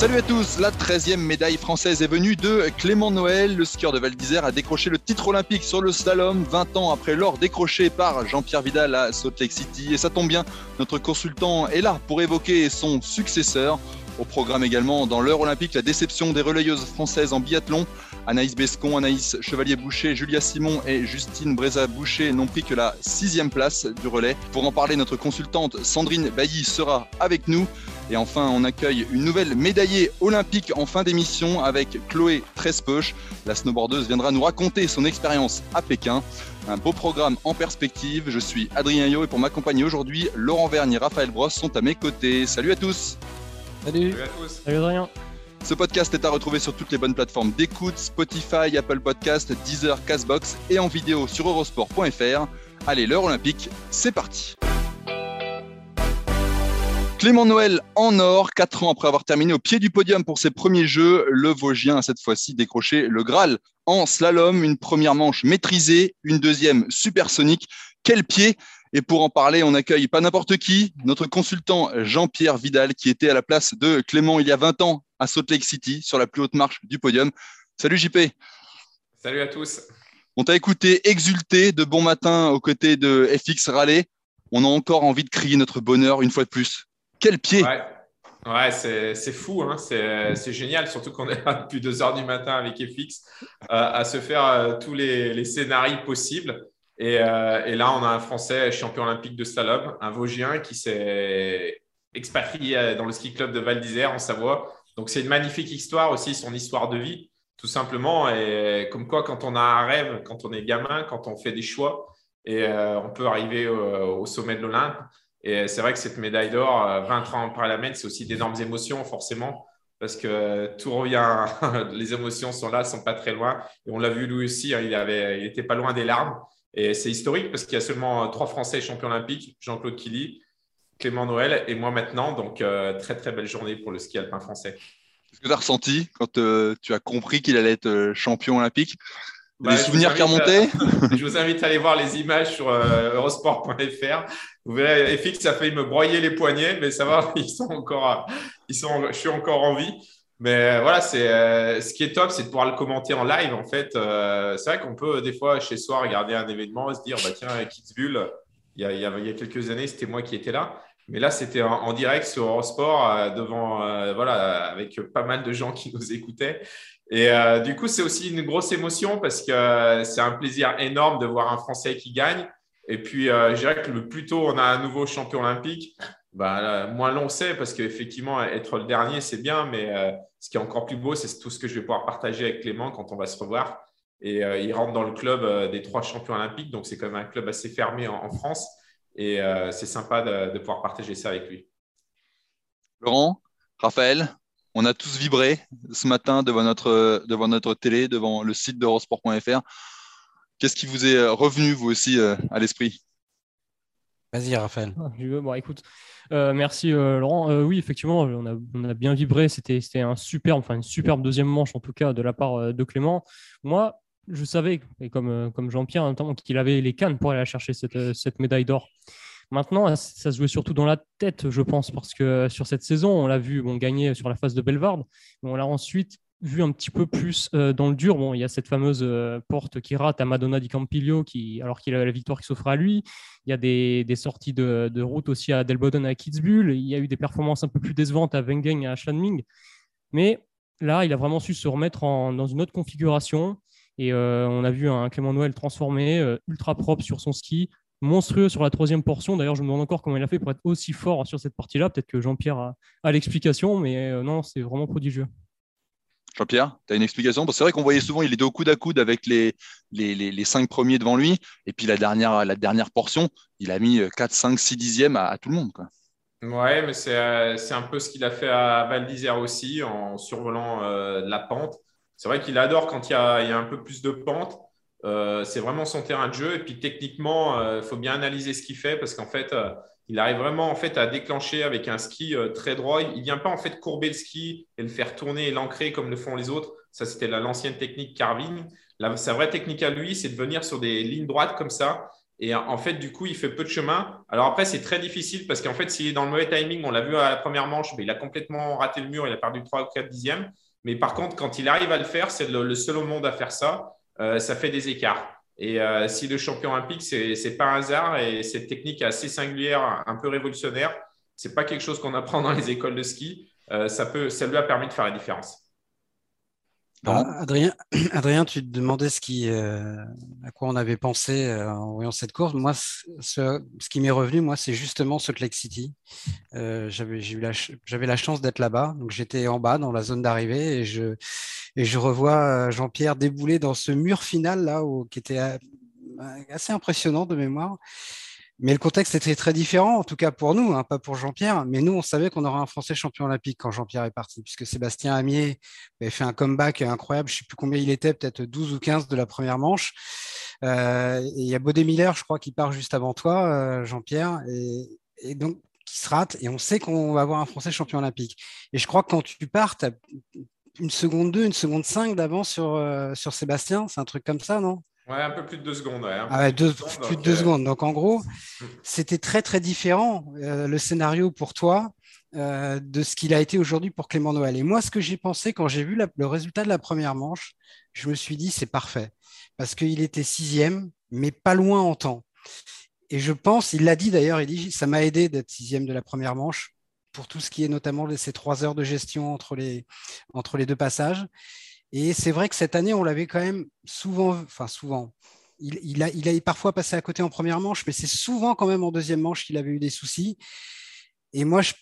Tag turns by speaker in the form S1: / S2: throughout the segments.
S1: Salut à tous, la 13e médaille française est venue de Clément Noël. Le skieur de Val d'Isère a décroché le titre olympique sur le slalom 20 ans après l'or décroché par Jean-Pierre Vidal à Salt Lake City. Et ça tombe bien, notre consultant est là pour évoquer son successeur. Au programme également, dans l'heure olympique, la déception des relayeuses françaises en biathlon. Anaïs Bescon, Anaïs Chevalier-Boucher, Julia Simon et Justine Breza-Boucher n'ont pris que la sixième place du relais. Pour en parler, notre consultante Sandrine Bailly sera avec nous. Et enfin, on accueille une nouvelle médaillée olympique en fin d'émission avec Chloé Trespeuch. La snowboardeuse viendra nous raconter son expérience à Pékin. Un beau programme en perspective. Je suis Adrien Yo et pour m'accompagner aujourd'hui, Laurent Vergne et Raphaël Brosse sont à mes côtés. Salut à tous.
S2: Salut.
S3: Salut à tous.
S2: Salut Adrien.
S1: Ce podcast est à retrouver sur toutes les bonnes plateformes d'écoute, Spotify, Apple Podcast, Deezer, Castbox et en vidéo sur eurosport.fr. Allez, l'heure olympique, c'est parti. Clément Noël en or, 4 ans après avoir terminé au pied du podium pour ses premiers jeux, le Vosgien a cette fois-ci décroché le Graal en slalom, une première manche maîtrisée, une deuxième supersonique. Quel pied Et pour en parler, on accueille pas n'importe qui, notre consultant Jean-Pierre Vidal qui était à la place de Clément il y a 20 ans à Salt Lake City sur la plus haute marche du podium. Salut JP.
S3: Salut à tous.
S1: On t'a écouté exulter de bon matin aux côtés de FX Raleigh. On a encore envie de crier notre bonheur une fois de plus. Quel pied
S3: Ouais, ouais c'est fou, hein. c'est génial, surtout qu'on est là depuis 2 heures du matin avec FX euh, à se faire euh, tous les, les, scénarios possibles. Et, euh, et, là, on a un Français champion olympique de slalom, un Vosgien qui s'est expatrié dans le ski club de Val d'Isère en Savoie. Donc, c'est une magnifique histoire aussi, son histoire de vie, tout simplement. Et comme quoi, quand on a un rêve, quand on est gamin, quand on fait des choix, et on peut arriver au, au sommet de l'Olympe. Et c'est vrai que cette médaille d'or, 20 ans après la mettre, c'est aussi d'énormes émotions, forcément, parce que tout revient, les émotions sont là, sont pas très loin. Et on l'a vu lui aussi, hein, il avait, il était pas loin des larmes. Et c'est historique parce qu'il y a seulement trois Français champions olympiques, Jean-Claude Killy, Clément Noël et moi maintenant. Donc, euh, très, très belle journée pour le ski alpin français.
S1: Qu'est-ce que tu as ressenti quand euh, tu as compris qu'il allait être euh, champion olympique? Bah, les souvenirs qui remontaient
S3: à... Je vous invite à aller voir les images sur euh, eurosport.fr. Vous verrez, FX a failli me broyer les poignets, mais ça va, ils sont encore, ils sont, je suis encore en vie. Mais voilà, c'est euh, ce qui est top, c'est de pouvoir le commenter en live. En fait, euh, c'est vrai qu'on peut des fois chez soi regarder un événement et se dire, bah tiens, Kitzbühel, il y a, il y a, il y a quelques années, c'était moi qui étais là. Mais là, c'était en, direct sur Eurosport, euh, devant, euh, voilà, avec pas mal de gens qui nous écoutaient. Et euh, du coup, c'est aussi une grosse émotion parce que c'est un plaisir énorme de voir un Français qui gagne. Et puis, je dirais que le plus tôt on a un nouveau champion olympique, bah, moins long c'est parce qu'effectivement, être le dernier, c'est bien. Mais ce qui est encore plus beau, c'est tout ce que je vais pouvoir partager avec Clément quand on va se revoir. Et il rentre dans le club des trois champions olympiques. Donc, c'est quand même un club assez fermé en France. Et euh, c'est sympa de, de, pouvoir partager ça avec lui.
S1: Laurent, Raphaël, on a tous vibré ce matin devant notre, devant notre télé, devant le site d'eurosport.fr. Qu'est-ce qui vous est revenu, vous aussi, euh, à l'esprit?
S2: Vas-y, Raphaël.
S4: Bon, écoute, euh, merci euh, Laurent. Euh, oui, effectivement, on a, on a bien vibré. C'était un superbe, enfin une superbe deuxième manche en tout cas de la part de Clément. Moi, je savais, et comme, comme Jean-Pierre, qu'il avait les cannes pour aller chercher cette, cette médaille d'or. Maintenant, ça se jouait surtout dans la tête, je pense, parce que sur cette saison, on l'a vu bon, gagner sur la phase de Belvarde, mais on l'a ensuite vu un petit peu plus euh, dans le dur. Bon, il y a cette fameuse euh, porte qui rate à Madonna di Campiglio, qui, alors qu'il a la victoire qui s'offre à lui. Il y a des, des sorties de, de, route aussi à Delboden à Kitzbühel. Il y a eu des performances un peu plus décevantes à Wengen et à Schladming. Mais là, il a vraiment su se remettre en, dans une autre configuration. Et euh, on a vu un Clément Noël transformé, euh, ultra propre sur son ski, monstrueux sur la troisième portion. D'ailleurs, je me demande encore comment il a fait pour être aussi fort sur cette partie-là. Peut-être que Jean-Pierre a, a l'explication, mais euh, non, c'est vraiment prodigieux.
S1: Jean-Pierre, tu as une explication? C'est vrai qu'on voyait souvent, il était au coude à coude avec les, les, les, cinq premiers devant lui. Et puis la dernière, la dernière portion, il a mis 4, 5, 6 dixièmes à, tout le monde. Quoi.
S3: Ouais, mais c'est, c'est un peu ce qu'il a fait à Val d'Isère aussi, en survolant euh, la pente. C'est vrai qu'il adore quand il y, a, un peu plus de pente. Euh, c'est vraiment son terrain de jeu. Et puis techniquement, il euh, faut bien analyser ce qu'il fait parce qu'en fait, il arrive vraiment en fait à déclencher avec un ski euh, très droit. Il ne vient pas en fait courber le ski et le faire tourner et l'ancrer comme le font les autres. Ça, c'était l'ancienne technique carving. sa vraie technique à lui, c'est de venir sur des lignes droites comme ça. Et en fait, du coup, il fait peu de chemin. Alors après, c'est très difficile parce qu'en fait, s'il est dans le mauvais timing, on l'a vu à la première manche, mais il a complètement raté le mur, il a perdu 3 ou 4 dixièmes. Mais par contre, quand il arrive à le faire, c'est le, seul au monde à faire ça. Euh, ça fait des écarts. Et euh, si le champion olympique, ce n'est pas un hasard et cette technique assez singulière, un peu révolutionnaire, ce n'est pas quelque chose qu'on apprend dans les écoles de ski. Euh, ça, peut, ça lui a permis de faire la différence.
S2: Ah, Adrien, Adrien, tu te demandais ce qui, euh, à quoi on avait pensé en voyant cette course. Moi, ce, qui m'est revenu, moi, c'est justement ce Lake City. j'avais, j'avais la chance d'être là-bas, donc j'étais en bas dans la zone d'arrivée et je, et je revois euh, Jean-Pierre débouler dans ce mur final là, qui était euh, assez impressionnant de mémoire. Mais le contexte était très différent, en tout cas pour nous, hein, pas pour Jean-Pierre. Mais nous, on savait qu'on aurait un Français champion olympique quand Jean-Pierre est parti, puisque Sébastien Amier avait fait un comeback incroyable. Je ne sais plus combien il était, peut-être 12 ou 15 de la première manche. Euh, et il y a Baudé Miller, je crois, qui part juste avant toi, Jean-Pierre. Et, donc, qui se rate. Et on sait qu'on va avoir un Français champion olympique. Et je crois que quand tu pars, une seconde 2, une seconde 5 d'avance euh, sur Sébastien. C'est un truc comme ça, non?
S3: Ouais, un peu plus de 2 secondes. Ouais,
S2: ah ouais, deux, plus de 2 secondes. Donc en gros, c'était très très différent euh, le scénario pour toi euh, de ce qu'il a été aujourd'hui pour Clément Noël. Et moi, ce que j'ai pensé quand j'ai vu le résultat de la première manche, je me suis dit c'est parfait parce qu'il était sixième, mais pas loin en temps. Et je pense, il l'a dit d'ailleurs, il dit ça m'a aidé d'être sixième de la première manche pour tout ce qui est notamment ces trois heures de gestion entre les, entre les deux passages. Et c'est vrai que cette année, on l'avait quand même souvent, enfin souvent, il, a parfois passé à côté en première manche, mais c'est souvent quand même en deuxième manche qu'il avait eu des soucis. Et moi, je,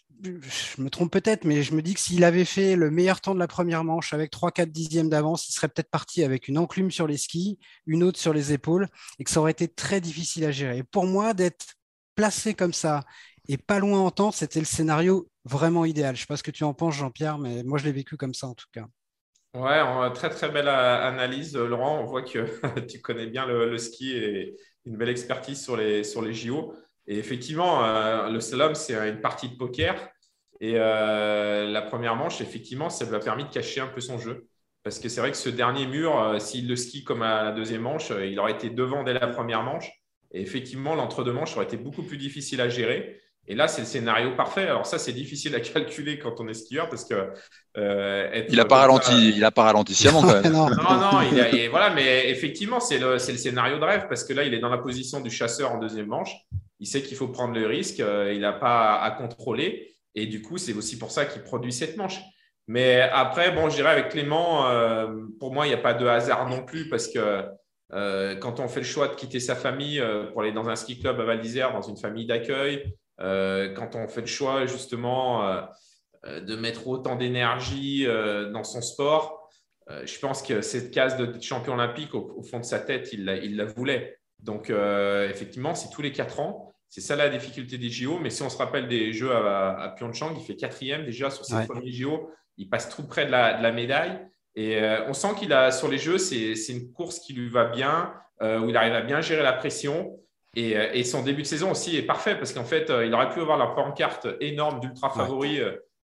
S2: me trompe peut-être, mais je me dis que s'il avait fait le meilleur temps de la première manche avec 3-4 dixièmes d'avance, il serait peut-être parti avec une enclume sur les skis, une autre sur les épaules, et que ça aurait été très difficile à gérer. Et pour moi, d'être placé comme ça et pas loin en temps, c'était le scénario vraiment idéal. Je ne sais pas ce que tu en penses, Jean-Pierre, mais moi, je l'ai vécu comme ça en tout cas.
S3: Ouais, très très belle analyse, Laurent. On voit que tu connais bien le, ski et une belle expertise sur les, sur les JO. Et effectivement, euh, le slalom, c'est une partie de poker. Et euh, la première manche, effectivement, ça lui a permis de cacher un peu son jeu. Parce que c'est vrai que ce dernier mur, euh, s'il le skie comme à la deuxième manche, il aurait été devant dès la première manche. Et effectivement, l'entre-deux manches aurait été beaucoup plus difficile à gérer. Et là, c'est le scénario parfait. Alors ça, c'est difficile à calculer quand on est skieur parce que
S1: euh, il n'a pas ralenti, il a pas ralenti sciemment quand même.
S3: non, non, il voilà, mais effectivement, c'est le, le, scénario de rêve parce que là, il est dans la position du chasseur en deuxième manche. Il sait qu'il faut prendre le risque. Euh, il n'a pas à, contrôler. Et du coup, c'est aussi pour ça qu'il produit cette manche. Mais après, bon, je dirais avec Clément, euh, pour moi, il n'y a pas de hasard non plus parce que quand on fait le choix de quitter sa famille pour aller dans un ski club à Val d'Isère, dans une famille d'accueil, euh, quand on fait le choix justement euh, euh, de mettre autant d'énergie dans son sport, je pense que cette case de champion olympique, au, fond de sa tête, il la, voulait. Donc, effectivement, c'est tous les quatre ans. C'est ça la difficulté des JO. Mais si on se rappelle des Jeux à, Pyeongchang, il fait quatrième déjà sur ses premiers JO. Il passe tout près de la, médaille. Et on sent qu'il a sur les Jeux, c'est une course qui lui va bien, où il arrive à bien gérer la pression. Euh, et, son début de saison aussi est parfait parce qu'en fait, euh, il aurait pu avoir la pancarte énorme d'ultra favori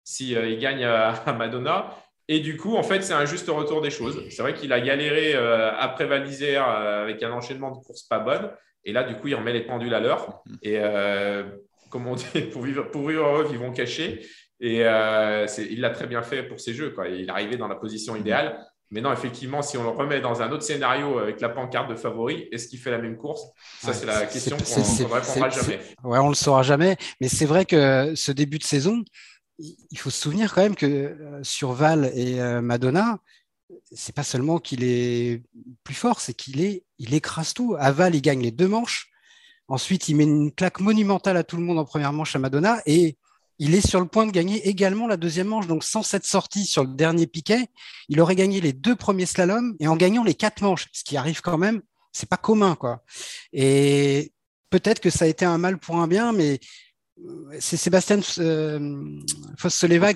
S3: s'il euh, si, il gagne à, Madonna. Et du coup, en fait, c'est un juste retour des choses. C'est vrai qu'il a galéré après Val avec un enchaînement de courses pas bonnes. Et là, du coup, il remet les pendules à l'heure. Mhm. Et comme on dit, pour vivre, pour vivre heureux, vivons cachés. Et il l'a très bien fait pour ses jeux. Quoi. Il est arrivé dans la position idéale. Mais non, effectivement, si on le remet dans un autre scénario avec la pancarte de favori, est-ce qu'il fait la même course? Ça, c'est la question qu'on ne répondra jamais.
S2: Ouais, on ne le saura jamais. Mais c'est vrai que ce début de saison, il faut se souvenir quand même que euh, sur Val et euh, Madonna, c'est pas seulement qu'il est plus fort, c'est qu'il est, il écrase tout. À Val, il gagne les deux manches. Ensuite, il met une claque monumentale à tout le monde en première manche à Madonna. Et il est sur le point de gagner également la deuxième manche. Donc, sans cette sortie sur le dernier piquet, il aurait gagné les deux premiers slaloms et en gagnant les quatre manches, ce qui arrive quand même, c'est pas commun, quoi. Et peut-être que ça a été un mal pour un bien, mais euh, c'est Sébastien euh,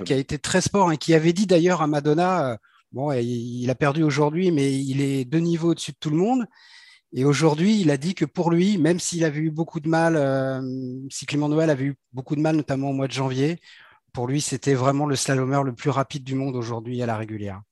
S2: qui a été très sport et qui avait dit d'ailleurs à Madonna, euh, bon, il, a perdu aujourd'hui, mais il est deux niveaux au-dessus de tout le monde. Et aujourd'hui, il a dit que pour lui, même s'il avait eu beaucoup de mal, euh, si Clément Noël avait eu beaucoup de mal, notamment au mois de janvier, pour lui, c'était vraiment le slalomeur le plus rapide du monde aujourd'hui à la régulière.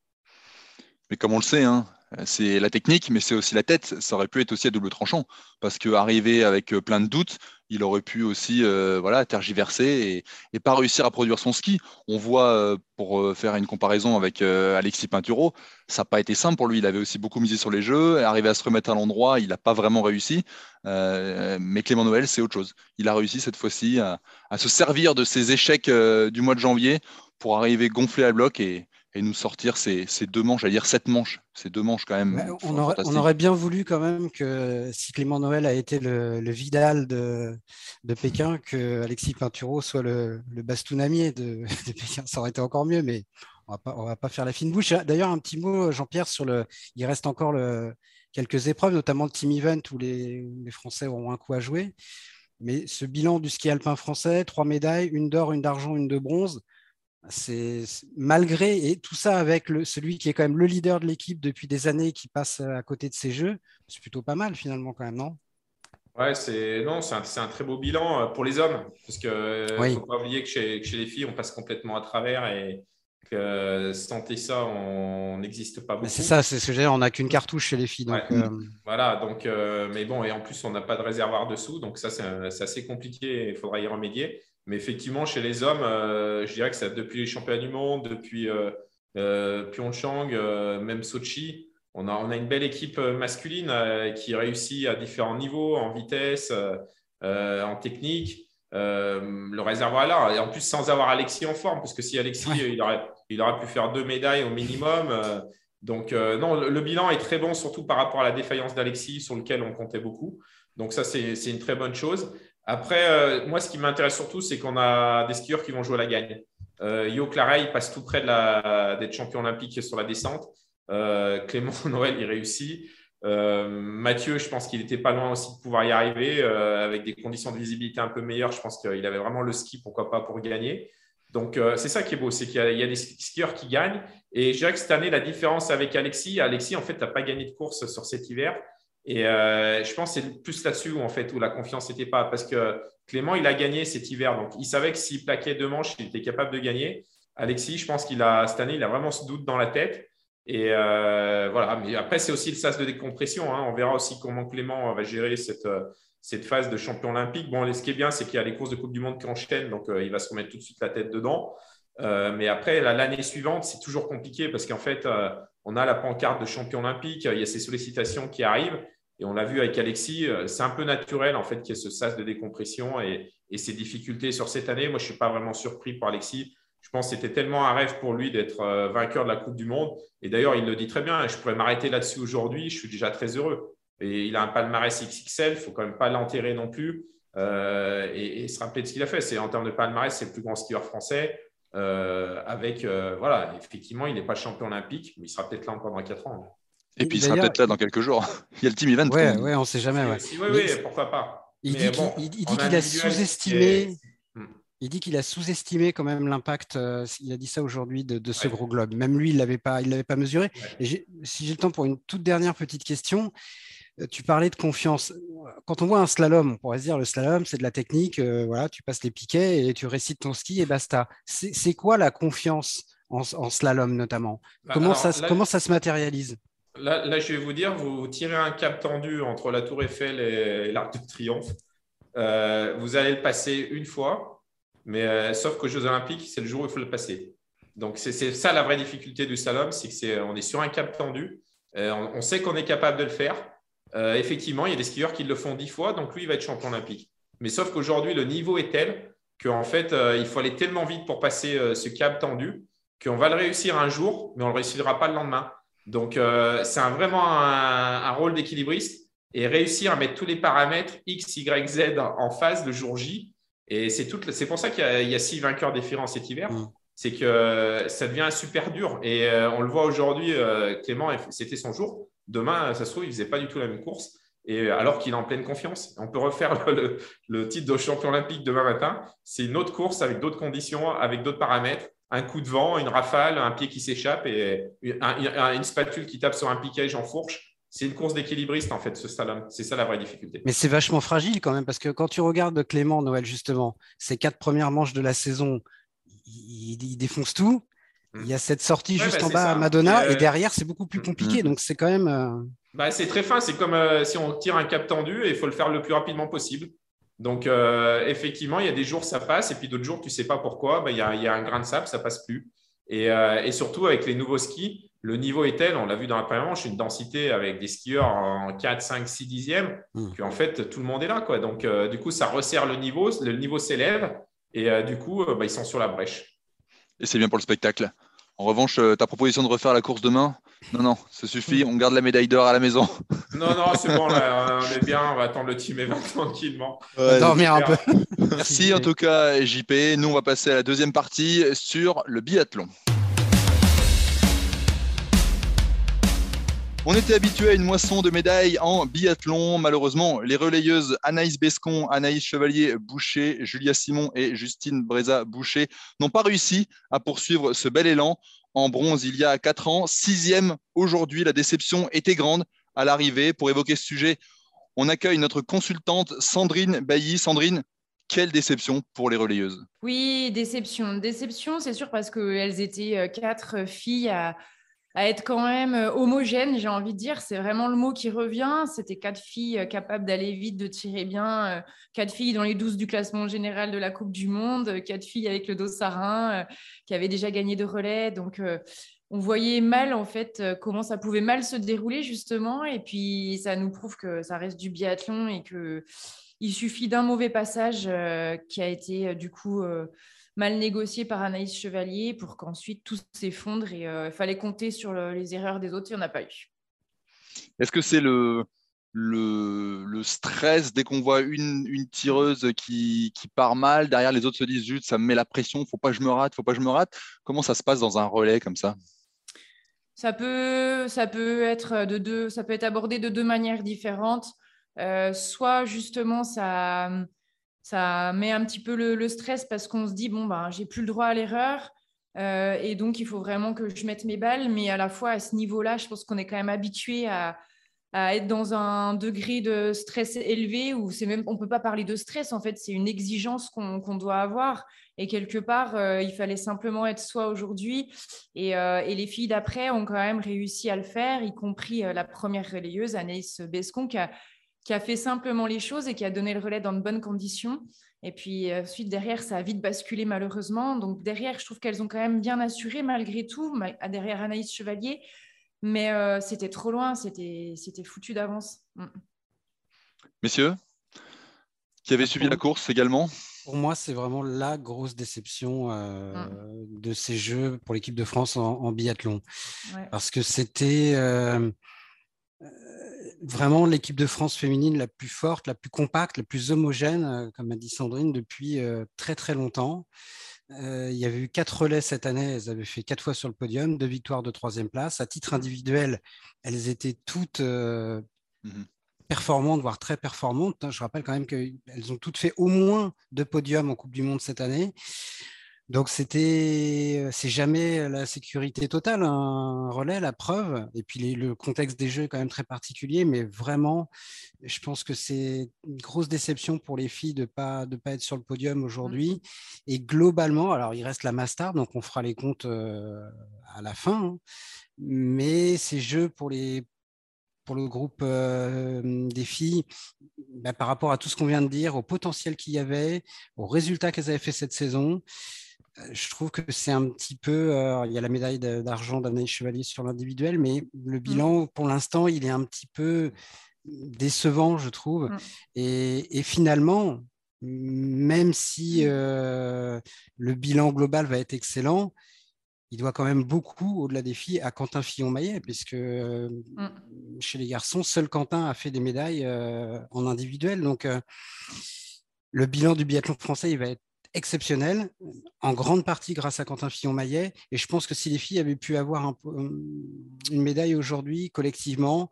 S1: Mais comme on le sait, hein, c'est la technique, mais c'est aussi la tête. Ça aurait pu être aussi à double tranchant, parce qu'arriver avec euh, plein de doutes, il aurait pu aussi euh, voilà, tergiverser et, pas réussir à produire son ski. On voit, euh, pour faire une comparaison avec Alexis Pinturo, ça n'a pas été simple pour lui. Il avait aussi beaucoup misé sur les jeux, arrivé à se remettre à l'endroit, il n'a pas vraiment réussi. mais Clément Noël, c'est autre chose. Il a réussi cette fois-ci à, à, se servir de ses échecs du mois de janvier pour arriver gonflé à bloc et, et nous sortir ces, deux manches, à dire sept manches, ces deux manches quand même.
S2: on, aurait, bien voulu quand même que si Clément Noël a été le, Vidal de, Pékin, que Alexis Pinturo soit le, le Bastounamier de, Pékin. Ça aurait été encore mieux, mais on ne va pas faire la fine bouche. D'ailleurs, un petit mot, Jean-Pierre, sur le. Il reste encore le, quelques épreuves, notamment le team event où les, les Français auront un coup à jouer. Mais ce bilan du ski alpin français, trois médailles, une d'or, une d'argent, une de bronze c'est malgré et tout ça avec le, celui qui est quand même le leader de l'équipe depuis des années qui passe à côté de ces jeux, c'est plutôt pas mal finalement quand même, non?
S3: Ouais, c'est non, c'est un, un, très beau bilan euh, pour les hommes parce que ne faut pas oublier que chez, les filles on passe complètement à travers et que sans ça on n'existe pas beaucoup.
S2: C'est ça, c'est ce que dire, on n'a qu'une cartouche chez les filles. Donc, euh,
S3: Voilà, donc euh, mais bon et en plus on n'a pas de réservoir dessous, donc ça c'est assez compliqué, il faudra y remédier. Mais effectivement, chez les hommes, euh, je dirais que ça, depuis les championnats du monde, depuis euh, euh Pyeongchang, euh, même Sochi, on a, on a, une belle équipe masculine qui réussit à différents niveaux, en vitesse, en technique. le réservoir est là. Et en plus, sans avoir Alexis en forme, parce que si Alexis, il, aurait, il aurait pu faire deux médailles au minimum. donc, non, le, bilan est très bon, surtout par rapport à la défaillance d'Alexis, sur lequel on comptait beaucoup. Donc, ça, c'est une très bonne chose. Après, euh, moi, ce qui m'intéresse surtout, c'est qu'on a des skieurs qui vont jouer à la gagne. Euh, Yo Claret, passe tout près d'être champion olympique sur la descente. Euh, Clément Noël, il réussit. Mathieu, je pense qu'il n'était pas loin aussi de pouvoir y arriver avec des conditions de visibilité un peu meilleures. Je pense qu'il avait vraiment le ski, pourquoi pas, pour gagner. Donc, c'est ça qui est beau, c'est qu'il y, a des skieurs qui gagnent. Et je dirais que cette année, la différence avec Alexis, Alexis, en fait, n'a pas gagné de course sur cet hiver. Et euh, je pense que c'est plus là-dessus en fait, où la confiance n'était pas. Parce que Clément, il a gagné cet hiver. Donc, il savait que s'il plaquait deux manches, il était capable de gagner. Alexis, je pense qu'il a cette année, il a vraiment ce doute dans la tête. Et euh, voilà. Mais après, c'est aussi le sas de décompression. Hein. On verra aussi comment Clément va gérer cette, cette phase de champion olympique. Bon, ce qui est bien, c'est qu'il y a les courses de Coupe du Monde qui enchaînent. Donc, euh, il va se remettre tout de suite la tête dedans. mais après, l'année suivante, c'est toujours compliqué parce qu'en fait, on a la pancarte de champion olympique. Il y a ces sollicitations qui arrivent. Et on l'a vu avec Alexis, euh, c'est un peu naturel en fait qu'il y ait ce sas de décompression et, ces difficultés sur cette année. Moi, je ne suis pas vraiment surpris par Alexis. Je pense que c'était tellement un rêve pour lui d'être euh, vainqueur de la Coupe du Monde. Et d'ailleurs, il le dit très bien. Je pourrais m'arrêter là-dessus aujourd'hui. Je suis déjà très heureux. Et il a un palmarès XXL. Il ne faut quand même pas l'enterrer non plus. Euh, et, se rappeler de ce qu'il a fait. C'est en termes de palmarès, c'est le plus grand skieur français. avec voilà, effectivement, il n'est pas champion olympique, mais il sera peut-être là encore dans 4 ans.
S1: Et puis il sera peut-être là dans quelques jours. il y a le team event.
S2: Ouais, ouais on ne sait jamais. Ouais.
S3: Oui, oui, pourquoi pas.
S2: Il dit qu'il a sous-estimé. Hmm. Il dit qu'il a sous-estimé quand même l'impact, euh, il a dit ça aujourd'hui, de, ce gros globe. Même lui, il ne l'avait pas, pas mesuré. Et si j'ai le temps pour une toute dernière petite question, euh, tu parlais de confiance. Quand on voit un slalom, on pourrait se dire le slalom, c'est de la technique, euh, voilà, tu passes les piquets et tu récites ton ski et basta. C'est quoi la confiance en, slalom notamment? Bah, comment, ça, comment ça se matérialise?
S3: Là, je vais vous dire, vous tirez un cap tendu entre la Tour Eiffel et, l'Arc de Triomphe. Euh, vous allez le passer une fois, mais euh, sauf qu'aux Jeux Olympiques, c'est le jour où il faut le passer. Donc, c'est ça la vraie difficulté du slalom, c'est qu'on est, on est sur un cap tendu. Euh, on, sait qu'on est capable de le faire. Effectivement, il y a des skieurs qui le font dix fois, donc lui, il va être champion olympique. Mais sauf qu'aujourd'hui, le niveau est tel qu'en fait, il faut aller tellement vite pour passer ce cap tendu qu'on va le réussir un jour, mais on ne le réussira pas le lendemain. Donc, euh, c'est vraiment un, rôle d'équilibriste et réussir à mettre tous les paramètres X, Y, Z en phase le jour J, Et c'est pour ça qu'il y, a six vainqueurs différents cet hiver. Mm. C'est que ça devient super dur. Et on le voit aujourd'hui, Clément, c'était son jour. Demain, ça se trouve, il ne faisait pas du tout la même course. Et alors qu'il est en pleine confiance, on peut refaire le, titre de champion olympique demain matin. C'est une autre course avec d'autres conditions, avec d'autres paramètres. Un coup de vent, une rafale, un pied qui s'échappe et une spatule qui tape sur un piquage en fourche. C'est une course d'équilibriste en fait, ce slalom. C'est ça la vraie difficulté.
S2: Mais c'est vachement fragile quand même parce que quand tu regardes Clément Noël justement, ses quatre premières manches de la saison, il défonce tout. Il y a cette sortie juste bah, en bas à Madonna et, euh, derrière, c'est beaucoup plus compliqué. Mm. Donc, c'est quand même. Euh,
S3: bah, c'est très fin. C'est comme euh, si on tire un cap tendu et il faut le faire le plus rapidement possible. Donc, effectivement, il y a des jours, ça passe et puis d'autres jours, tu ne sais pas pourquoi. Bah, il, y a, il, y a, un grain de sable, ça passe plus. Et, et, surtout, avec les nouveaux skis, le niveau est tel, on l'a vu dans la première manche, une densité avec des skieurs en 4, 5, 6 dixièmes, mm. qu'en fait, tout le monde est là. Quoi. Donc, du coup, ça resserre le niveau, le niveau s'élève et du coup, ils sont sur la brèche.
S1: Et c'est bien pour le spectacle. En revanche, euh, ta proposition de refaire la course demain, non, non, ça suffit, on garde la médaille d'or à la maison.
S3: Non, non, c'est bon, là, on est bien, on va attendre le team Event tranquillement.
S2: dormir un peu.
S1: Merci en tout cas, JP. Nous, on va passer à la deuxième partie sur le biathlon. On était habitué à une moisson de médailles en biathlon. Malheureusement, les relayeuses Anaïs Bescon, Anaïs Chevalier-Boucher, Julia Simon et Justine Breza-Boucher n'ont pas réussi à poursuivre ce bel élan. En bronze, il y a quatre ans, sixième aujourd'hui, la déception était grande à l'arrivée. Pour évoquer ce sujet, on accueille notre consultante Sandrine Bailly. Sandrine, quelle déception pour les relayeuses?
S5: Oui, déception. Déception, c'est sûr, parce qu'elles étaient euh, quatre filles à, à être quand même euh, homogène, j'ai envie de dire. C'est vraiment le mot qui revient. C'était quatre filles euh, capables d'aller vite, de tirer bien. Euh, quatre filles dans les douze du classement général de la Coupe du Monde. Quatre filles avec le dos sarin qui avaient déjà gagné de relais. Donc, on voyait mal, en fait, comment ça pouvait mal se dérouler, justement. Et puis, ça nous prouve que ça reste du biathlon et que il suffit d'un mauvais passage qui a été, du coup mal négocié par Anaïs Chevalier pour qu'ensuite tout s'effondre et euh, il fallait compter sur les erreurs des autres, il n'y en a pas eu.
S1: Est-ce que c'est le, le, stress dès qu'on voit une, une tireuse qui, qui, part mal, derrière les autres se disent juste ça me met la pression, faut pas que je me rate, faut pas que je me rate. Comment ça se passe dans un relais comme ça?
S5: Ça peut, ça peut être de deux, ça peut être abordé de deux manières différentes. Euh, soit justement ça, ça met un petit peu le, stress parce qu'on se dit bon ben j'ai plus le droit à l'erreur euh, et donc il faut vraiment que je mette mes balles. Mais à la fois à ce niveau-là je pense qu'on est quand même habitué à, être dans un degré de stress élevé où c'est même on peut pas parler de stress en fait c'est une exigence qu'on doit avoir. Et quelque part euh, il fallait simplement être soi aujourd'hui. Et, euh, et, les filles d'après ont quand même réussi à le faire y compris la première relayeuse Anaïs Bescon qui a qui a fait simplement les choses et qui a donné le relais dans de bonnes conditions. Et puis euh, ensuite, derrière, ça a vite basculé malheureusement. Donc derrière, je trouve qu'elles ont quand même bien assuré malgré tout, derrière Anaïs Chevalier. Mais euh, c'était trop loin, c'était foutu d'avance. Mm.
S1: Messieurs, qui avez suivi la course également?
S2: Pour moi, c'est vraiment la grosse déception euh, mm. de ces Jeux pour l'équipe de France en, biathlon. Parce que c'était vraiment l'équipe de France féminine la plus forte, la plus compacte, la plus homogène, euh, comme a dit Sandrine, depuis euh, très très longtemps. Euh, il y avait eu quatre relais cette année, elles avaient fait quatre fois sur le podium, deux victoires de troisième place. À titre individuel, elles étaient toutes mmh performantes, voire très performantes. Je rappelle quand même qu'elles ont toutes fait au moins deux podiums en Coupe du Monde cette année. Donc c'était, c'est jamais la sécurité totale, un relais, la preuve. Et puis le contexte des jeux est quand même très particulier, mais vraiment, je pense que c'est une grosse déception pour les filles de pas de pas être sur le podium aujourd'hui. Et globalement, alors il reste la Master, donc on fera les comptes à la fin. Hein. Mais ces jeux pour les pour le groupe des filles, bah, par rapport à tout ce qu'on vient de dire, au potentiel qu'il y avait, aux résultats qu'elles avaient fait cette saison, je trouve que c'est un petit peu. il y a la médaille d'argent d'Anaïs Chevalier sur l'individuel, mais le mmh. bilan, pour l'instant, il est un petit peu décevant, je trouve. Mmh. Et, finalement, même si mmh. le bilan global va être excellent, il doit quand même beaucoup, au-delà des filles, à Quentin Fillon-Maillet, puisque chez les garçons, seul Quentin a fait des médailles en individuel. Donc le bilan du biathlon français, il va être exceptionnel, en grande partie grâce à Quentin Fillon-Maillet. Et je pense que si les filles avaient pu avoir un, une médaille aujourd'hui collectivement,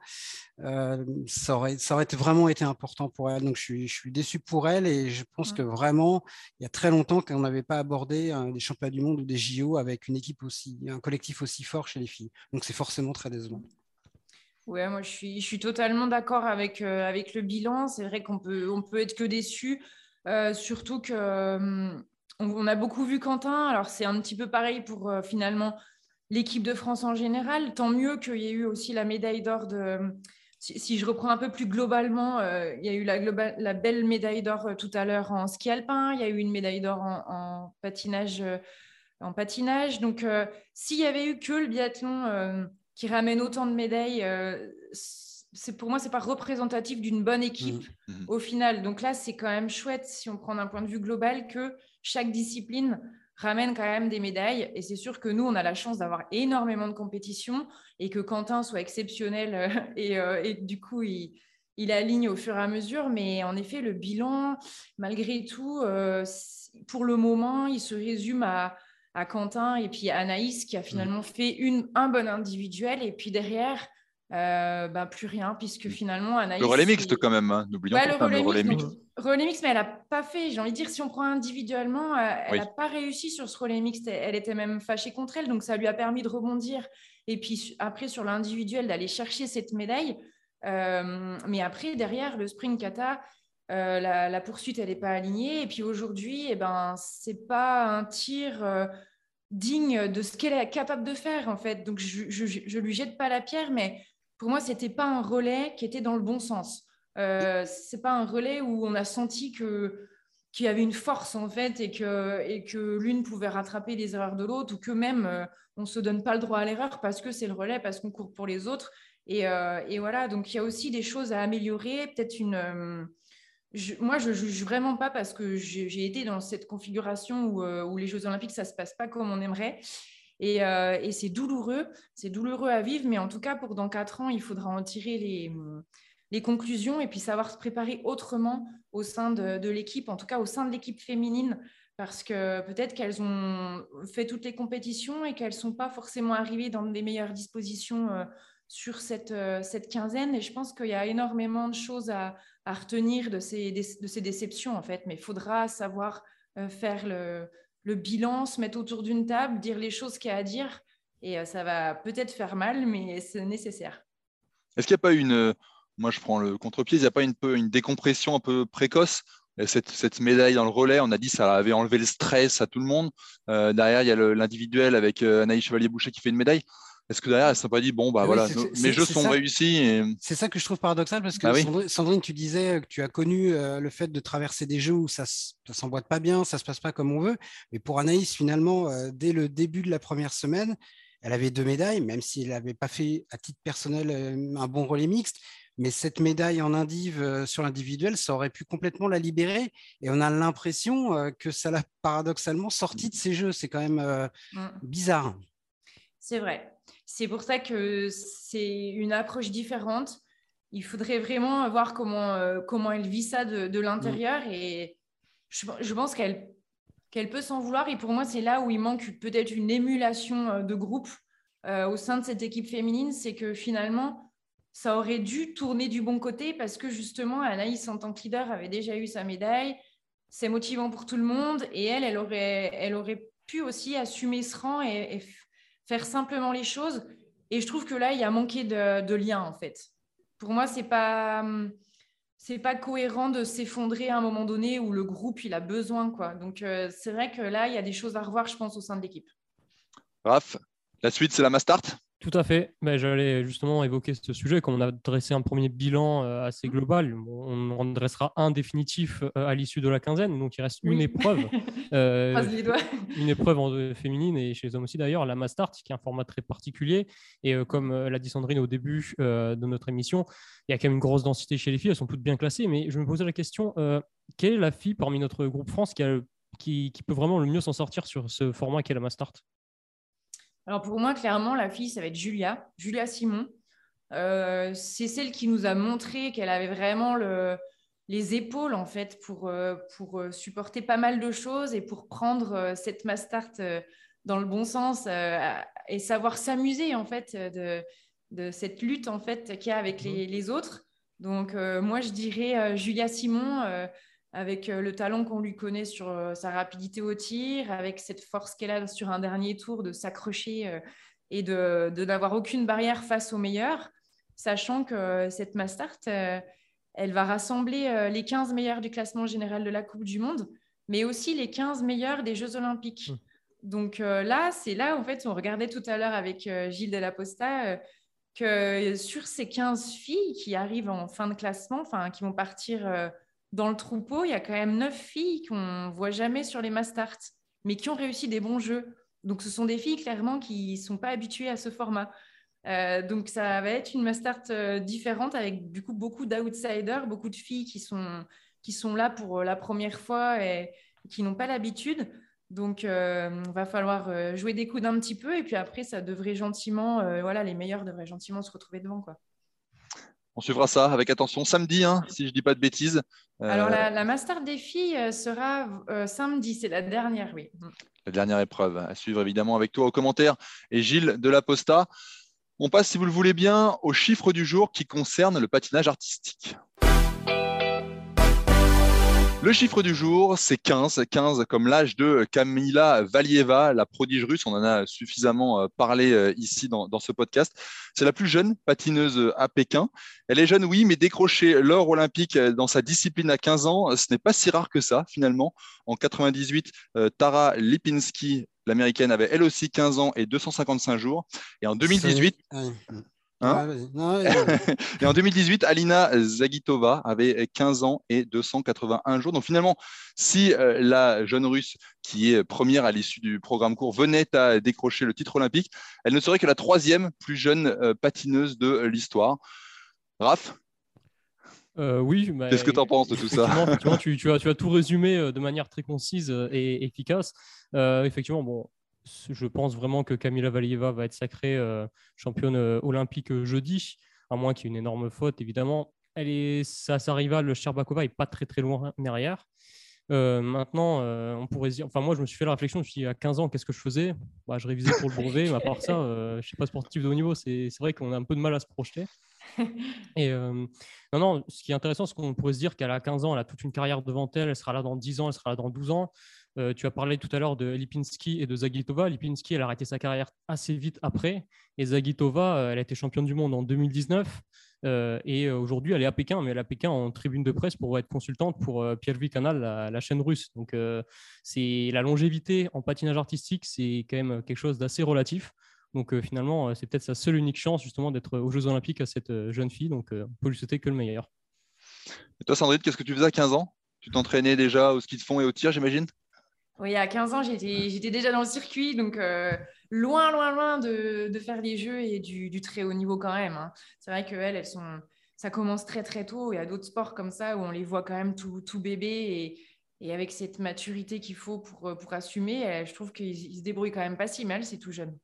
S2: euh, ça, aurait, ça aurait vraiment été important pour elles. Donc je suis, je suis déçu pour elles et je pense que vraiment, il y a très longtemps qu'on n'avait pas abordé des championnats du monde ou des JO avec une équipe aussi, un collectif aussi fort chez les filles. Donc c'est forcément très décevant.
S5: Ouais, moi je suis, je suis totalement d'accord avec, euh, avec le bilan. C'est vrai qu'on peut, on peut être que déçu. Euh, surtout que euh, on, a beaucoup vu Quentin. Alors c'est un petit peu pareil pour euh, finalement l'équipe de France en général. Tant mieux qu'il y ait eu aussi la médaille d'or de. Si, je reprends un peu plus globalement, il y a eu la, belle médaille d'or tout à l'heure en ski alpin. Il y a eu une médaille d'or en, patinage. en patinage. Donc, s'il y avait eu que le biathlon qui ramène autant de médailles, c'est pour moi, c'est pas représentatif d'une bonne équipe mmh. Mmh. au final. Donc là, c'est quand même chouette si on prend d'un point de vue global que chaque discipline ramène quand même des médailles. Et c'est sûr que nous, on a la chance d'avoir énormément de compétitions et que Quentin soit exceptionnel euh, euh, et, du coup, il, il, aligne au fur et à mesure. Mais en effet, le bilan, malgré tout, euh, pour le moment, il se résume à, à Quentin et puis Anaïs qui a finalement mmh. fait une, un bon individuel. Et puis derrière, euh, bah, plus rien, puisque finalement, Anaïs.
S1: Le relais mixte, quand même, hein. n'oublions pas le relais, mixte.
S5: Relais mixte, mais elle n'a pas fait. J'ai envie de dire, si on prend individuellement, euh, elle n'a pas réussi sur ce relais mixte. Elle était même fâchée contre elle, donc ça lui a permis de rebondir. Et puis après, sur l'individuel, d'aller chercher cette médaille. Euh, mais après, derrière, le sprint kata, la, poursuite, elle n'est pas alignée. Et puis aujourd'hui, eh ben, ce n'est pas un tir digne de ce qu'elle est capable de faire, en fait. Donc, je ne lui jette pas la pierre, mais pour moi, c'était pas un relais qui était dans le bon sens. Euh, c'est pas un relais où on a senti que qu'il y avait une force en fait et que, et que l'une pouvait rattraper les erreurs de l'autre ou que même euh, on se donne pas le droit à l'erreur parce que c'est le relais, parce qu'on court pour les autres. Et, euh, voilà, donc il y a aussi des choses à améliorer, peut-être une... Euh, moi, je juge vraiment pas parce que j'ai été dans cette configuration où, où, les Jeux Olympiques, ça se passe pas comme on aimerait. Euh, et, c'est douloureux, c'est douloureux à vivre, mais en tout cas, pour dans quatre ans, il faudra en tirer les, conclusions et puis savoir se préparer autrement au sein de, l'équipe, en tout cas au sein de l'équipe féminine, parce que peut-être qu'elles ont fait toutes les compétitions et qu'elles ne sont pas forcément arrivées dans les meilleures dispositions euh, sur cette, euh, cette quinzaine. Et je pense qu'il y a énormément de choses à, à retenir de ces, de ces déceptions, en fait, mais il faudra savoir faire le, le bilan, se mettre autour d'une table, dire les choses qu'il y a à dire. Et euh, ça va peut-être faire mal, mais c'est nécessaire.
S1: Est-ce qu'il n'y a pas une, moi je prends le contre-pied, il n'y a pas une, une décompression un peu précoce? Cette, cette, médaille dans le relais, on a dit ça avait enlevé le stress à tout le monde. Euh, derrière, il y a l'individuel avec euh, Anaïs Chevalier-Boucher qui fait une médaille. Est-ce que derrière, elle s'est pas dit, bon, bah voilà, mes jeux sont réussis
S2: C'est ça que je trouve paradoxal parce que bah Sandrine, tu disais que tu as connu euh, le fait de traverser des jeux où ça ne s'emboîte pas bien, ça se passe pas comme on veut. Mais pour Anaïs, finalement, euh, dès le début de la première semaine, elle avait deux médailles, même si elle n'avait pas fait à titre personnel euh, un bon relais mixte. Mais cette médaille en indiv sur l'individuel, ça aurait pu complètement la libérer. Et on a l'impression que ça l'a paradoxalement sorti de ces jeux. C'est quand même mm. bizarre.
S5: C'est vrai. C'est pour ça que c'est une approche différente. Il faudrait vraiment voir comment, euh, comment elle vit ça de, l'intérieur. Mm. Et je, pense qu'elle qu'elle peut s'en vouloir. Et pour moi, c'est là où il manque peut-être une émulation euh, de groupe euh, au sein de cette équipe féminine. C'est que finalement, ça aurait dû tourner du bon côté parce que justement, Anaïs, en tant que leader, avait déjà eu sa médaille. C'est motivant pour tout le monde. Et elle, elle aurait, elle aurait pu aussi assumer ce rang et, et faire simplement les choses. Et je trouve que là, il y a manqué de, lien, en fait. Pour moi, c'est pas c'est pas cohérent de s'effondrer à un moment donné où le groupe il a besoin quoi. Donc euh, c'est vrai que là il y a des choses à revoir je pense au sein de l'équipe.
S1: Raph, la suite c'est la Mastart
S4: tout à fait. Mais J'allais justement évoquer ce sujet. Comme on a dressé un premier bilan euh, assez global, on en dressera un définitif euh, à l'issue de la quinzaine. Donc il reste une épreuve.
S5: Euh,
S4: une épreuve en, féminine et chez les hommes aussi d'ailleurs, la Mastart, qui est un format très particulier. Et comme l'a dit Sandrine au début de notre émission, il y a quand même une grosse densité chez les filles. Elles sont toutes bien classées. Mais je me posais la question quelle est la fille parmi notre groupe France qui, a, qui, qui peut vraiment le mieux s'en sortir sur ce format qu'est la Mastart
S5: alors pour moi, clairement, la fille, ça va être Julia, Julia Simon. Euh, c'est celle qui nous a montré qu'elle avait vraiment le, les épaules en fait pour, pour supporter pas mal de choses et pour prendre cette Mastart dans le bon sens et savoir s'amuser en fait de, de, cette lutte en fait qu'il y a avec les, les autres. Donc moi je dirais Julia Simon avec le talent qu'on lui connaît sur sa rapidité au tir, avec cette force qu'elle a sur un dernier tour de s'accrocher et de, n'avoir aucune barrière face aux meilleurs, sachant que cette Mastart, euh, elle va rassembler euh, les 15 meilleurs du classement général de la Coupe du Monde, mais aussi les 15 meilleurs des Jeux Olympiques. Mmh. Donc euh, là, c'est là, en fait, on regardait tout à l'heure avec Gilles Delaposta que sur ces 15 filles qui arrivent en fin de classement, enfin, qui vont partir dans le troupeau, il y a quand même 9 filles qu'on voit jamais sur les Mastart, mais qui ont réussi des bons jeux. Donc, ce sont des filles clairement qui sont pas habituées à ce format. Euh, donc, ça va être une master euh, différente avec du coup beaucoup d'outsiders, beaucoup de filles qui sont, qui sont là pour euh, la première fois et qui n'ont pas l'habitude. Donc, il va falloir jouer des coudes un petit peu et puis après, ça devrait gentiment, voilà, les meilleurs devraient gentiment se retrouver devant. Quoi.
S1: On suivra ça avec attention samedi, hein, si je ne dis pas de bêtises.
S5: Alors, la, la, Master des filles sera samedi, c'est la dernière, oui.
S1: La dernière épreuve. À suivre évidemment avec toi au commentaire et Gilles de la Posta. On passe, si vous le voulez bien, au chiffre du jour qui concerne le patinage artistique. Le chiffre du jour, c'est 15. 15 comme l'âge de Kamila Valieva, la prodige russe. On en a suffisamment euh, parlé euh, ici dans, ce podcast. C'est la plus jeune patineuse à Pékin. Elle est jeune, oui, mais décrocher l'or olympique dans sa discipline à 15 ans, ce n'est pas si rare que ça, finalement. En 98, euh, Tara Lipinski, l'américaine, avait elle aussi 15 ans et 255 jours. Et en 2018, Hein et en 2018, Alina Zagitova avait 15 ans et 281 jours. Donc finalement, si euh, la jeune russe qui est première à l'issue du programme court venait à décrocher le titre olympique, elle ne serait que la troisième plus jeune euh, patineuse de l'histoire. Raph?
S4: Euh, oui.
S1: Bah, Qu'est-ce que tu en penses de tout ça?
S4: tu, tu, as, tu, as, tout résumé de manière très concise et efficace. effectivement, bon, je pense vraiment que Kamila Valieva va être sacrée euh, championne euh, olympique euh, jeudi, à moins qu'il y ait une énorme faute, évidemment. Elle est, sa, sa rivale Sherbakova n'est pas très très loin derrière. maintenant, on pourrait dire, enfin moi je me suis fait la réflexion, je me suis dit à 15 ans qu'est-ce que je faisais? Bah, Je révisais pour le brevet, mais à part ça, je ne suis pas sportif de haut niveau, c'est vrai qu'on a un peu de mal à se projeter. Et non, non, ce qui est intéressant, c'est qu'on pourrait se dire qu'elle a 15 ans, elle a toute une carrière devant elle, elle sera là dans 10 ans, elle sera là dans 12 ans. Euh, tu as parlé tout à l'heure de Lipinski et de Zagitova. Lipinski, elle a arrêté sa carrière assez vite après. Et Zagitova, euh, elle a été championne du monde en 2019. Euh, et aujourd'hui, elle est à Pékin, mais elle est à Pékin en tribune de presse pour être consultante pour Pierre Canal, la, la, chaîne russe. Donc, c'est la longévité en patinage artistique, c'est quand même quelque chose d'assez relatif. Donc, finalement, c'est peut-être sa seule unique chance, justement, d'être aux Jeux Olympiques à cette jeune fille. Donc, on peut lui souhaiter que le meilleur.
S1: Et toi, Sandrine, qu'est-ce que tu faisais à 15 ans? Tu t'entraînais déjà au ski de fond et au tir, j'imagine?
S5: Oui, à 15 ans, j'étais déjà dans le circuit, donc euh, loin, loin, loin de, faire les jeux et du, très haut niveau quand même. Hein. C'est vrai qu'elles, elles sont, ça commence très, très tôt. Il y a d'autres sports comme ça où on les voit quand même tout, tout bébé et, et, avec cette maturité qu'il faut pour, pour assumer, je trouve qu'ils se débrouillent quand même pas si mal, c'est tout jeune.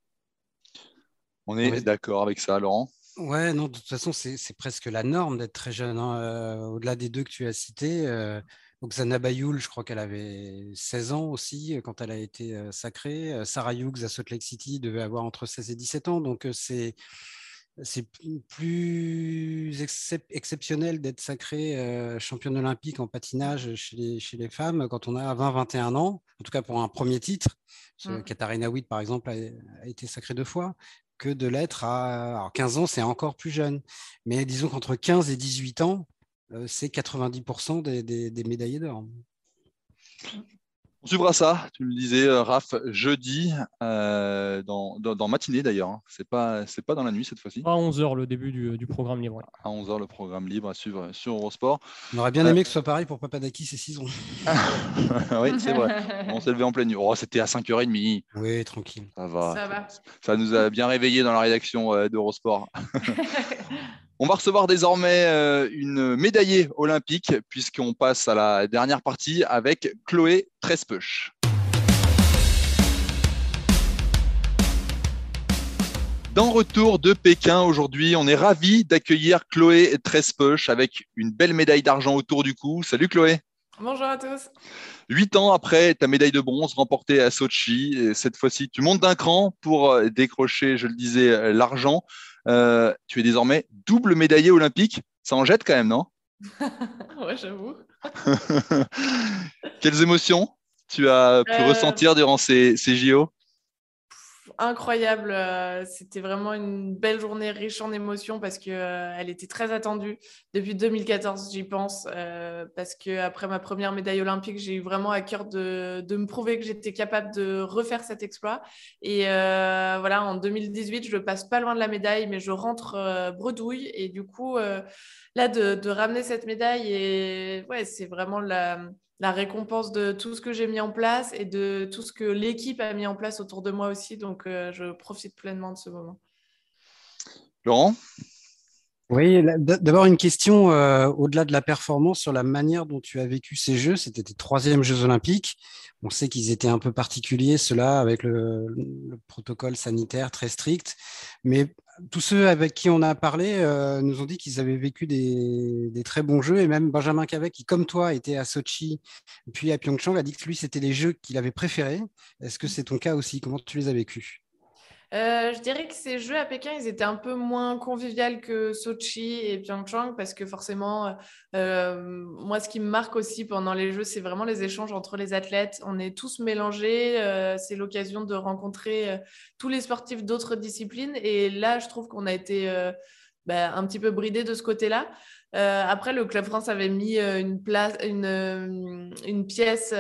S1: On est d'accord avec ça, Laurent?
S2: Ouais, non, de toute façon, c'est presque la norme d'être très jeune. Hein. Euh, au-delà des deux que tu as cités, euh, donc Zana Bayoul, je crois qu'elle avait 16 ans aussi quand elle a été sacrée. Sarah Hughes à Salt Lake City devait avoir entre 16 et 17 ans. Donc c'est c'est plus exceptionnel d'être sacrée championne olympique en patinage chez les, chez les, femmes quand on a 20-21 ans, en tout cas pour un premier titre. Mmh. Katharina Witt, par exemple, a, été sacrée deux fois, que de l'être à alors 15 ans, c'est encore plus jeune. Mais disons qu'entre 15 et 18 ans, c'est 90% des, des, médaillés d'or.
S1: On suivra ça, tu le disais, euh, Raph, jeudi, euh, dans, dans, matinée d'ailleurs. Hein. C'est pas, c'est pas dans la nuit cette fois-ci.
S4: À 11h, le début du, du programme libre.
S1: À 11h, le programme libre à suivre sur Eurosport.
S2: On aurait bien aimé que ce soit pareil pour Papadakis et Cison.
S1: oui, c'est vrai. On s'est levé en pleine nuit. Oh, c'était à 5h30.
S2: Oui, tranquille.
S1: Ça va. Ça, va. ça nous a bien réveillés dans la rédaction d'Eurosport. On va recevoir désormais euh, une médaillée olympique puisqu'on passe à la dernière partie avec Chloé Trespeuch. Dans retour de Pékin aujourd'hui, on est ravi d'accueillir Chloé Trespoche avec une belle médaille d'argent autour du cou. Salut Chloé.
S6: Bonjour à tous.
S1: Huit ans après ta médaille de bronze remportée à Sochi, et cette fois-ci, tu montes d'un cran pour euh, décrocher, je le disais, euh, l'argent. Euh, tu es désormais double médaillé olympique. Ça en jette quand même, non
S6: Ouais, j'avoue.
S1: Quelles émotions tu as pu ressentir durant ces, ces JO
S6: incroyable. Euh, c'était vraiment une belle journée riche en émotions parce qu'elle euh, était très attendue. Depuis 2014, j'y pense. Euh, parce qu'après ma première médaille olympique, j'ai eu vraiment à cœur de, de me prouver que j'étais capable de refaire cet exploit. Et voilà, en 2018, je passe pas loin de la médaille, mais je rentre bredouille. Et du coup, là, de, ramener cette médaille, c'est vraiment la la récompense de tout ce que j'ai mis en place et de tout ce que l'équipe a mis en place autour de moi aussi. Donc, euh, je profite pleinement de ce moment.
S1: Laurent?
S2: Oui, d'abord une question euh, au-delà de la performance sur la manière dont tu as vécu ces Jeux. C'était tes troisièmes Jeux olympiques. On sait qu'ils étaient un peu particuliers, ceux-là, avec le, protocole sanitaire très strict. Mais tous ceux avec qui on a parlé euh, nous ont dit qu'ils avaient vécu des, très bons jeux. Et même Benjamin Cavet, qui comme toi était à Sochi puis à Pyeongchang, a dit que lui c'était les jeux qu'il avait préférés. Est-ce que c'est ton cas aussi? Comment tu les as vécus?
S6: Euh, je dirais que ces jeux à Pékin, ils étaient un peu moins conviviaux que Sochi et Pyeongchang parce que forcément, euh, moi, ce qui me marque aussi pendant les jeux, c'est vraiment les échanges entre les athlètes. On est tous mélangés. Euh, c'est l'occasion de rencontrer tous les sportifs d'autres disciplines. Et là, je trouve qu'on a été bah, un petit peu bridé de ce côté-là. Euh, après, le Club France avait mis euh, une, place, une, euh, une pièce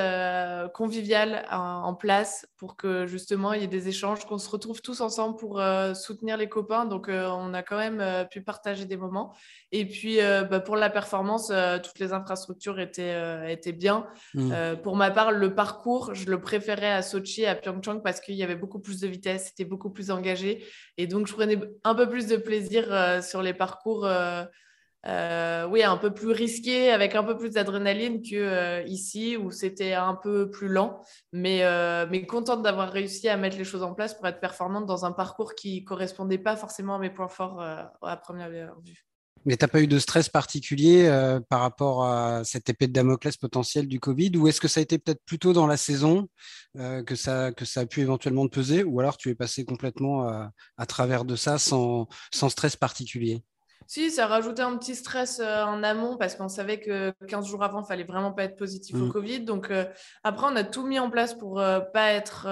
S6: conviviale en, place pour que justement il y ait des échanges, qu'on se retrouve tous ensemble pour soutenir les copains. Donc, on a quand même pu partager des moments. Et puis, bah, pour la performance, toutes les infrastructures étaient, étaient bien. Mmh. pour ma part, le parcours, je le préférais à Sochi, à Pyeongchang, parce qu'il y avait beaucoup plus de vitesse, c'était beaucoup plus engagé. Et donc, je prenais un peu plus de plaisir sur les parcours. Euh, oui, un peu plus risqué, avec un peu plus d'adrénaline que euh, ici où c'était un peu plus lent. Mais, euh, contente d'avoir réussi à mettre les choses en place pour être performante dans un parcours qui correspondait pas forcément à mes points forts à première vue.
S2: Mais tu n'as pas eu de stress particulier par rapport à cette épée de Damoclès potentielle du Covid? Ou est-ce que ça a été peut-être plutôt dans la saison que, ça, a pu éventuellement te peser? Ou alors tu es passé complètement à travers de ça sans stress particulier?
S6: Si, ça rajoutait un petit stress euh, en amont parce qu'on savait que 15 jours avant, il fallait vraiment pas être positif au mm. Covid. Donc euh, après, on a tout mis en place pour euh, pas être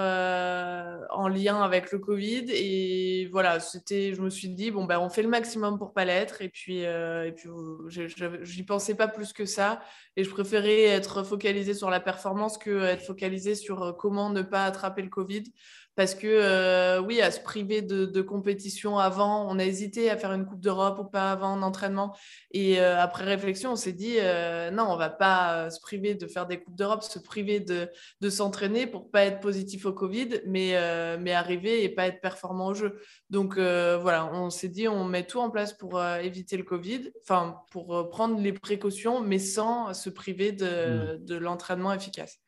S6: en lien avec le Covid. Et voilà, c'était, je me suis dit, bon, ben, on fait le maximum pour pas l'être. Et puis, et puis j'y pensais pas plus que ça. Et je préférais être focalisé sur la performance que être focalisé sur comment ne pas attraper le Covid parce que euh, oui, à se priver de, compétition avant, on a hésité à faire une Coupe d'Europe ou pas avant en entraînement. Et euh, après réflexion, on s'est dit euh, non, on va pas se priver de faire des Coupes d'Europe, se priver de, s'entraîner pour pas être positif au Covid, mais, mais arriver et pas être performant au jeu. Donc voilà, on s'est dit on met tout en place pour éviter le Covid, enfin pour prendre les précautions, mais sans se priver de mmh. l'entraînement efficace.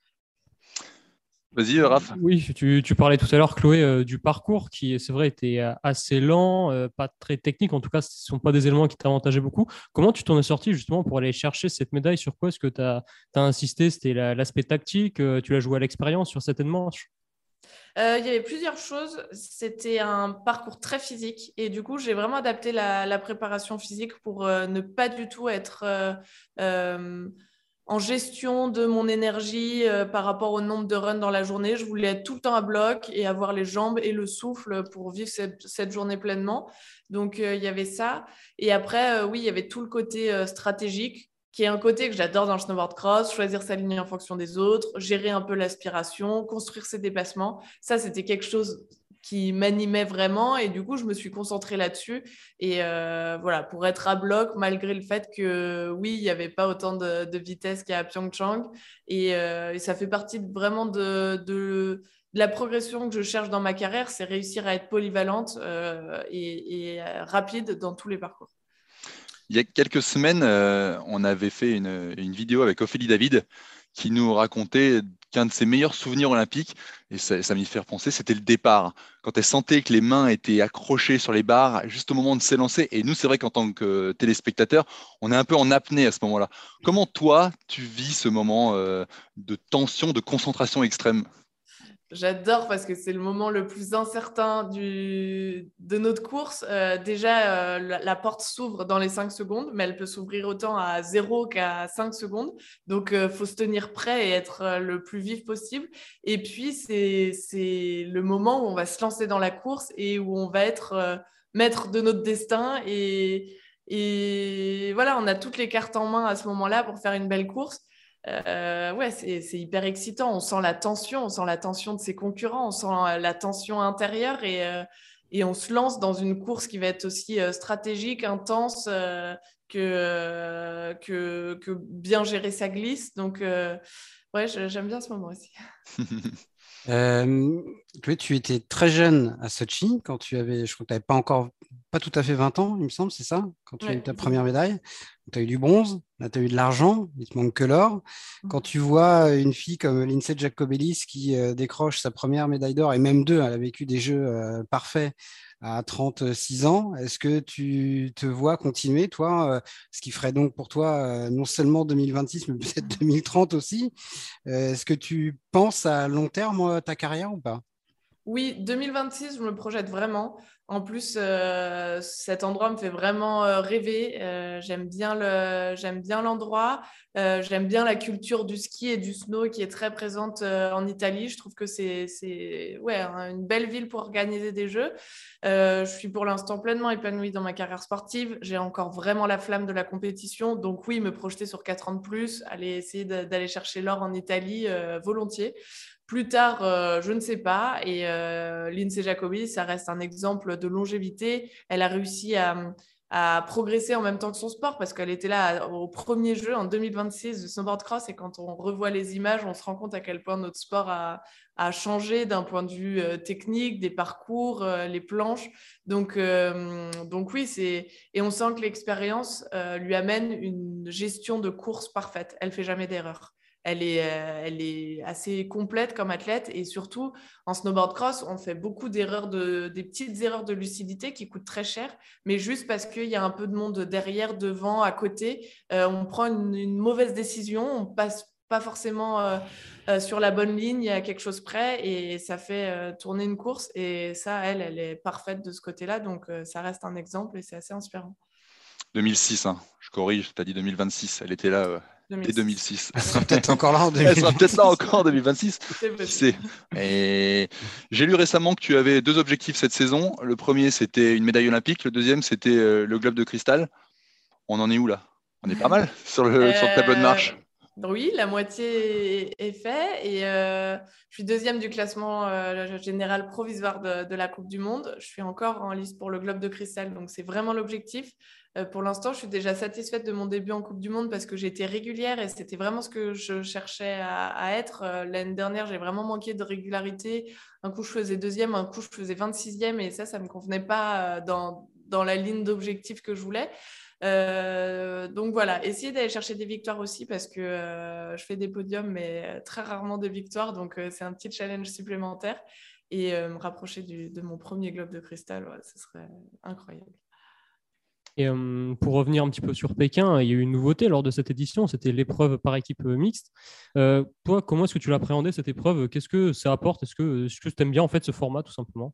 S1: Vas-y, Raph.
S4: Oui, tu, parlais tout à l'heure, Chloé, euh, du parcours qui, c'est vrai, était euh, assez lent, euh, pas très technique. En tout cas, ce ne sont pas des éléments qui t'avantageaient beaucoup. Comment tu t'en es sorti justement pour aller chercher cette médaille? Sur quoi est-ce que tu as, insisté? C'était l'aspect tactique Tu l'as joué à l'expérience sur cette manche
S6: il y avait plusieurs choses. C'était un parcours très physique et du coup, j'ai vraiment adapté la, la préparation physique pour ne pas du tout être en gestion de mon énergie euh, par rapport au nombre de runs dans la journée. Je voulais être tout le temps à bloc et avoir les jambes et le souffle pour vivre cette, journée pleinement. Donc, euh, il y avait ça. Et après, euh, oui, il y avait tout le côté stratégique, qui est un côté que j'adore dans le snowboard cross, choisir sa ligne en fonction des autres, gérer un peu l'aspiration, construire ses dépassements. Ça, c'était quelque chose qui m'animait vraiment. Et du coup, je me suis concentrée là-dessus. Et euh, voilà, pour être à bloc, malgré le fait que oui, il n'y avait pas autant de, vitesse qu'à Pyeongchang. Et, euh, ça fait partie vraiment de, la progression que je cherche dans ma carrière, c'est réussir à être polyvalente euh, et, rapide dans tous les parcours.
S1: Il y a quelques semaines, on avait fait une vidéo avec Ophélie David qui nous racontait qu'un de ses meilleurs souvenirs olympiques, et ça, m'y fait penser, c'était le départ. Quand elle sentait que les mains étaient accrochées sur les barres, juste au moment de s'élancer. Et nous, c'est vrai qu'en tant que téléspectateur, on est un peu en apnée à ce moment-là. Comment toi, tu vis ce moment euh, de tension, de concentration extrême?
S6: J'adore parce que c'est le moment le plus incertain du... de notre course. Euh, déjà, euh, la, porte s'ouvre dans les 5 secondes, mais elle peut s'ouvrir autant à 0 qu'à 5 secondes. Donc, il euh, faut se tenir prêt et être le plus vif possible. Et puis, c'est le moment où on va se lancer dans la course et où on va être maître de notre destin. Et, et voilà, on a toutes les cartes en main à ce moment-là pour faire une belle course. Euh, ouais, c'est hyper excitant. On sent la tension, on sent la tension de ses concurrents, on sent la tension intérieure et, euh, et on se lance dans une course qui va être aussi euh, stratégique, intense que, que, que, bien gérer sa glisse. Donc, ouais, j'aime bien ce moment aussi.
S2: Euh, tu étais très jeune à Sochi quand tu avais, je crois que tu n'avais pas encore, pas tout à fait 20 ans, il me semble, c'est ça? Quand tu as eu ta première médaille? Tu as eu du bronze, là tu as eu de l'argent, il te manque que l'or. Mmh. Quand tu vois une fille comme Lindsay Jacobellis qui euh, décroche sa première médaille d'or, et même deux, elle a vécu des jeux euh, parfaits à 36 ans. Est-ce que tu te vois continuer, toi, euh, ce qui ferait donc pour toi non seulement 2026, mais peut-être 2030 aussi euh, Est-ce que tu penses à long terme ta carrière ou pas?
S6: Oui, 2026, je me projette vraiment. En plus, euh, cet endroit me fait vraiment euh, rêver. Euh, j'aime bien l'endroit. j'aime bien la culture du ski et du snow qui est très présente en Italie. Je trouve que c'est, une belle ville pour organiser des jeux. je suis pour l'instant pleinement épanouie dans ma carrière sportive. J'ai encore vraiment la flamme de la compétition. Donc oui, me projeter sur 4 ans de plus, aller essayer d'aller chercher l'or en Italie volontiers. Plus tard, euh, je ne sais pas. Et euh, Lindsay Jacobi, ça reste un exemple de longévité. Elle a réussi à, progresser en même temps que son sport parce qu'elle était là au premier jeu en 2026 de snowboard cross. Et quand on revoit les images, on se rend compte à quel point notre sport a, changé d'un point de vue euh, technique, des parcours, les planches. Donc, donc oui, c'est et on sent que l'expérience lui amène une gestion de course parfaite. Elle fait jamais d'erreur elle est, euh, elle est assez complète comme athlète et surtout en snowboard cross, on fait beaucoup d'erreurs, de, des petites erreurs de lucidité qui coûtent très cher, mais juste parce qu'il y a un peu de monde derrière, devant, à côté, euh, on prend une, mauvaise décision, on passe pas forcément euh, sur la bonne ligne à quelque chose près et ça fait tourner une course et ça, elle, elle est parfaite de ce côté-là, donc ça reste un exemple et c'est assez inspirant.
S1: 2006, hein. je corrige, tu as dit 2026, elle était là 2006.
S2: Elle sera peut-être encore là en 2026.
S1: Elle sera peut-être là encore en 2026. C'est Et j'ai lu récemment que tu avais deux objectifs cette saison. Le premier, c'était une médaille olympique. Le deuxième, c'était euh, le globe de cristal. On en est où là? On est pas mal sur le, sur le tableau de marche.
S6: Euh, oui, la moitié est fait et euh, je suis deuxième du classement général provisoire de, de, la Coupe du Monde. Je suis encore en liste pour le Globe de Cristal, donc c'est vraiment l'objectif. Euh, pour l'instant, je suis déjà satisfaite de mon début en Coupe du Monde parce que j'ai été régulière et c'était vraiment ce que je cherchais à, être. Euh, l'année dernière, j'ai vraiment manqué de régularité. Un coup, je faisais deuxième, un coup, je faisais 26e et ça, ça ne me convenait pas euh, dans, la ligne d'objectif que je voulais. donc voilà, essayer d'aller chercher des victoires aussi parce que je fais des podiums mais très rarement des victoires, donc c'est un petit challenge supplémentaire et me rapprocher de mon premier globe de cristal, ce serait incroyable.
S4: Et euh, pour revenir un petit peu sur Pékin, il y a eu une nouveauté lors de cette édition, c'était l'épreuve par équipe euh, mixte. Euh, toi, comment est-ce que tu l'appréhendais cette épreuve? Qu'est-ce que ça apporte? Est-ce que, tu aimes bien en fait ce format tout simplement?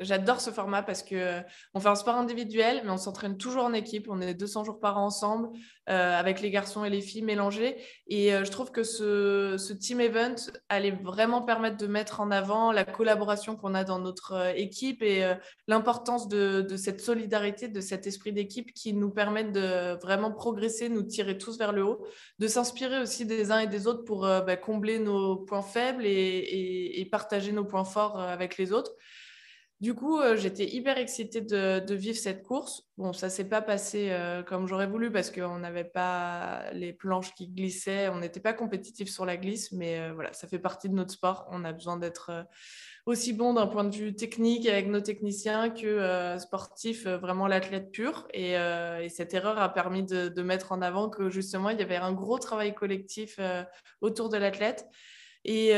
S6: J'adore ce format parce que euh, on fait un sport individuel, mais on s'entraîne toujours en équipe. On est 200 jours par an ensemble, euh, avec les garçons et les filles mélangés. Et euh, je trouve que ce, team event allait vraiment permettre de mettre en avant la collaboration qu'on a dans notre équipe et l'importance de, cette solidarité, de cet esprit d'équipe qui nous permet de vraiment progresser, nous tirer tous vers le haut, de s'inspirer aussi des uns et des autres pour bah, combler nos points faibles et partager nos points forts avec les autres. Du coup, euh, j'étais hyper excitée de, vivre cette course. Bon, ça s'est pas passé euh, comme j'aurais voulu parce qu'on n'avait pas les planches qui glissaient, on n'était pas compétitif sur la glisse, mais euh, voilà, ça fait partie de notre sport. On a besoin d'être aussi bon d'un point de vue technique avec nos techniciens que sportif, vraiment l'athlète pur. Et, cette erreur a permis de, mettre en avant que justement, il y avait un gros travail collectif autour de l'athlète. Et,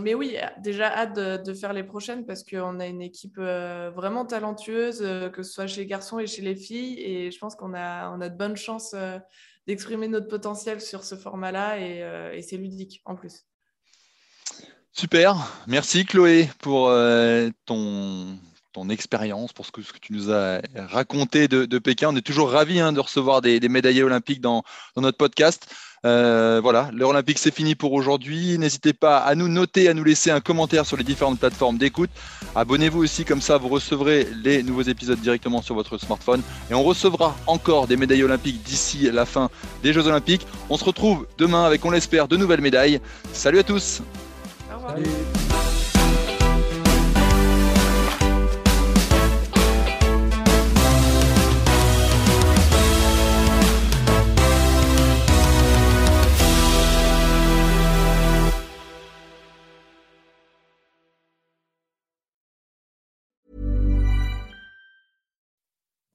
S6: mais oui, déjà hâte de, faire les prochaines parce qu'on a une équipe vraiment talentueuse, que ce soit chez les garçons et chez les filles. Et je pense qu'on a, on a de bonnes chances d'exprimer notre potentiel sur ce format-là et c'est ludique en plus.
S1: Super, merci Chloé pour ton ton expérience, pour ce que, tu nous as raconté de, Pékin. On est toujours ravis hein, de recevoir des, médaillés olympiques dans, notre podcast. Euh, voilà, l'heure olympique, c'est fini pour aujourd'hui. N'hésitez pas à nous noter, à nous laisser un commentaire sur les différentes plateformes d'écoute. Abonnez-vous aussi, comme ça vous recevrez les nouveaux épisodes directement sur votre smartphone. Et on recevra encore des médailles olympiques d'ici la fin des Jeux olympiques. On se retrouve demain avec, on l'espère, de nouvelles médailles. Salut à tous. Revoir.